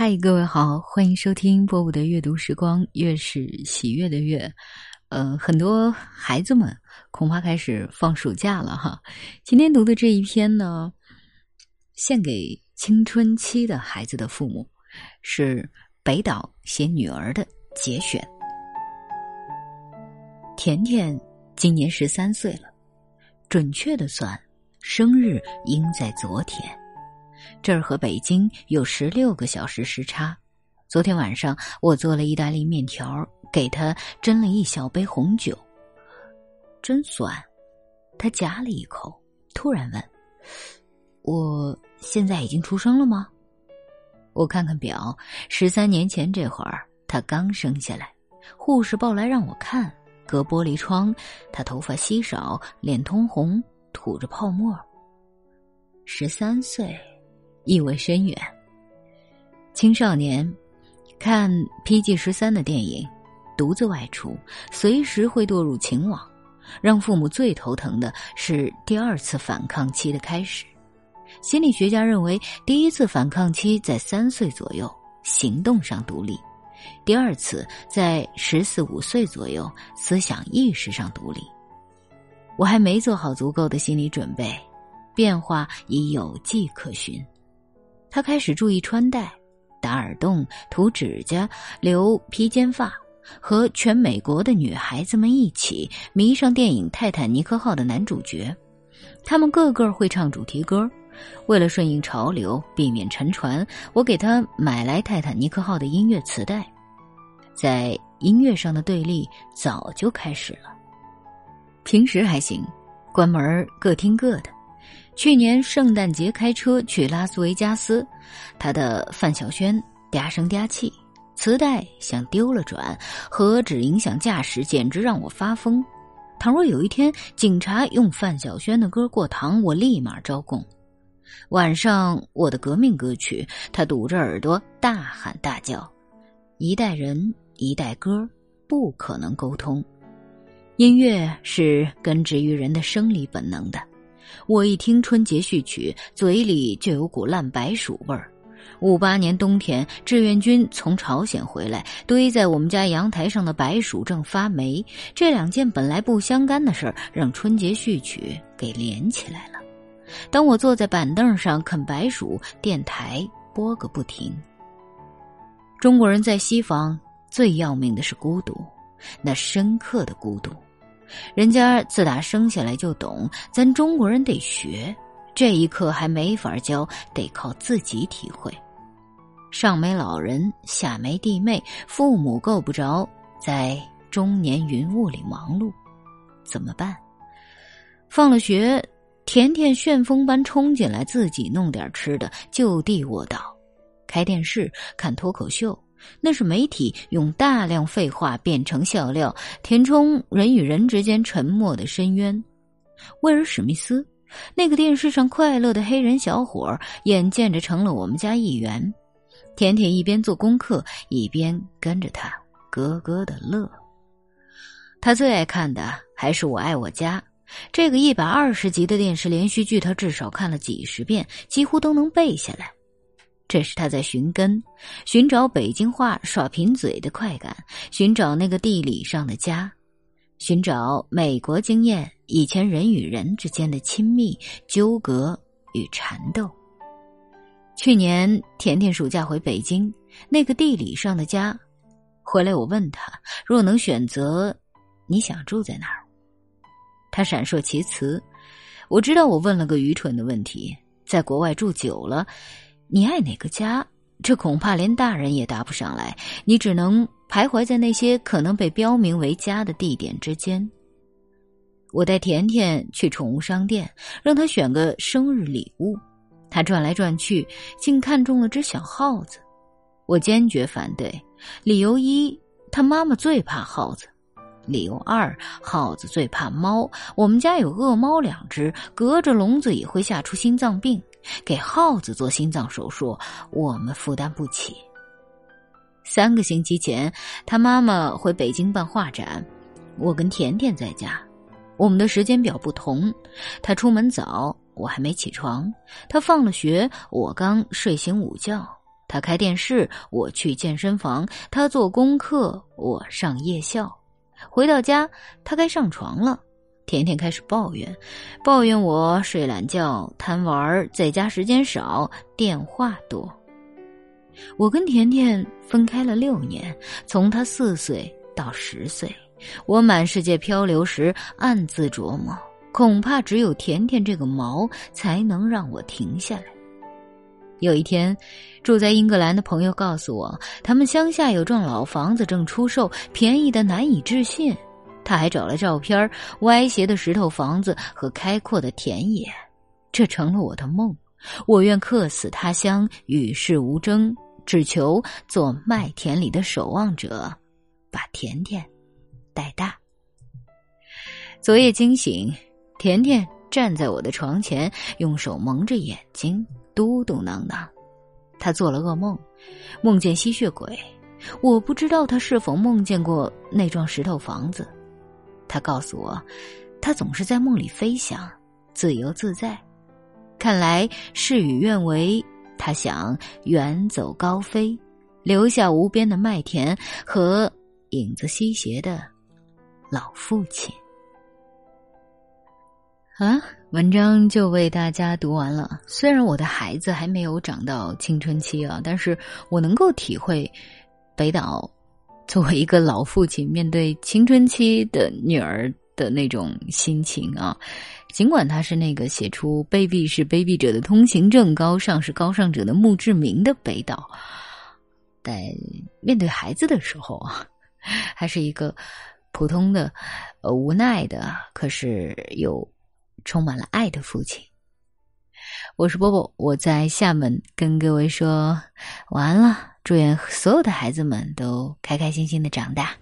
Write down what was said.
嗨，各位好，欢迎收听波波的阅读时光，月是喜悦的越。呃，很多孩子们恐怕开始放暑假了哈。今天读的这一篇呢，献给青春期的孩子的父母，是北岛写女儿的节选。甜甜今年十三岁了，准确的算，生日应在昨天。这儿和北京有十六个小时时差。昨天晚上我做了意大利面条，给他斟了一小杯红酒。真酸，他夹了一口，突然问：“我现在已经出生了吗？”我看看表，十三年前这会儿他刚生下来。护士抱来让我看，隔玻璃窗，他头发稀少，脸通红，吐着泡沫。十三岁。意味深远。青少年看 PG 十三的电影，独自外出，随时会堕入情网。让父母最头疼的是第二次反抗期的开始。心理学家认为，第一次反抗期在三岁左右，行动上独立；第二次在十四五岁左右，思想意识上独立。我还没做好足够的心理准备，变化已有迹可循。他开始注意穿戴，打耳洞、涂指甲、留披肩发，和全美国的女孩子们一起迷上电影《泰坦尼克号》的男主角。他们个个会唱主题歌。为了顺应潮流，避免沉船，我给他买来《泰坦尼克号》的音乐磁带。在音乐上的对立早就开始了。平时还行，关门各听各的。去年圣诞节开车去拉斯维加斯，他的范晓萱嗲声嗲气，磁带像丢了转，何止影响驾驶，简直让我发疯。倘若有一天警察用范晓萱的歌过堂，我立马招供。晚上我的革命歌曲，他堵着耳朵大喊大叫。一代人一代歌，不可能沟通。音乐是根植于人的生理本能的。我一听春节序曲，嘴里就有股烂白薯味儿。五八年冬天，志愿军从朝鲜回来，堆在我们家阳台上的白薯正发霉。这两件本来不相干的事儿，让春节序曲给连起来了。当我坐在板凳上啃白薯，电台播个不停。中国人在西方最要命的是孤独，那深刻的孤独。人家自打生下来就懂，咱中国人得学。这一课还没法教，得靠自己体会。上没老人，下没弟妹，父母够不着，在中年云雾里忙碌，怎么办？放了学，甜甜旋风般冲进来，自己弄点吃的，就地卧倒，开电视看脱口秀。那是媒体用大量废话变成笑料，填充人与人之间沉默的深渊。威尔·史密斯，那个电视上快乐的黑人小伙，眼见着成了我们家一员。甜甜一边做功课，一边跟着他咯咯的乐。他最爱看的还是《我爱我家》，这个一百二十集的电视连续剧，他至少看了几十遍，几乎都能背下来。这是他在寻根，寻找北京话耍贫嘴的快感，寻找那个地理上的家，寻找美国经验以前人与人之间的亲密纠葛与缠斗。去年甜甜暑假回北京，那个地理上的家，回来我问他，若能选择，你想住在哪儿？他闪烁其词，我知道我问了个愚蠢的问题，在国外住久了。你爱哪个家？这恐怕连大人也答不上来。你只能徘徊在那些可能被标明为家的地点之间。我带甜甜去宠物商店，让她选个生日礼物。她转来转去，竟看中了只小耗子。我坚决反对。理由一，他妈妈最怕耗子；理由二，耗子最怕猫。我们家有恶猫两只，隔着笼子也会吓出心脏病。给耗子做心脏手术，我们负担不起。三个星期前，他妈妈回北京办画展，我跟甜甜在家。我们的时间表不同，他出门早，我还没起床；他放了学，我刚睡醒午觉。他开电视，我去健身房；他做功课，我上夜校。回到家，他该上床了。甜甜开始抱怨，抱怨我睡懒觉、贪玩，在家时间少，电话多。我跟甜甜分开了六年，从她四岁到十岁，我满世界漂流时暗自琢磨，恐怕只有甜甜这个毛才能让我停下来。有一天，住在英格兰的朋友告诉我，他们乡下有幢老房子正出售，便宜的难以置信。他还找了照片，歪斜的石头房子和开阔的田野，这成了我的梦。我愿客死他乡，与世无争，只求做麦田里的守望者，把甜甜带大。昨夜惊醒，甜甜站在我的床前，用手蒙着眼睛。嘟嘟囔囔，他做了噩梦，梦见吸血鬼。我不知道他是否梦见过那幢石头房子。他告诉我，他总是在梦里飞翔，自由自在。看来事与愿违。他想远走高飞，留下无边的麦田和影子西斜的老父亲。啊。文章就为大家读完了。虽然我的孩子还没有长到青春期啊，但是我能够体会北岛作为一个老父亲面对青春期的女儿的那种心情啊。尽管他是那个写出“卑鄙是卑鄙者的通行证，高尚是高尚者的墓志铭”的北岛，在面对孩子的时候啊，还是一个普通的、呃无奈的，可是又。充满了爱的父亲，我是波波，我在厦门跟各位说晚安了。祝愿所有的孩子们都开开心心的长大。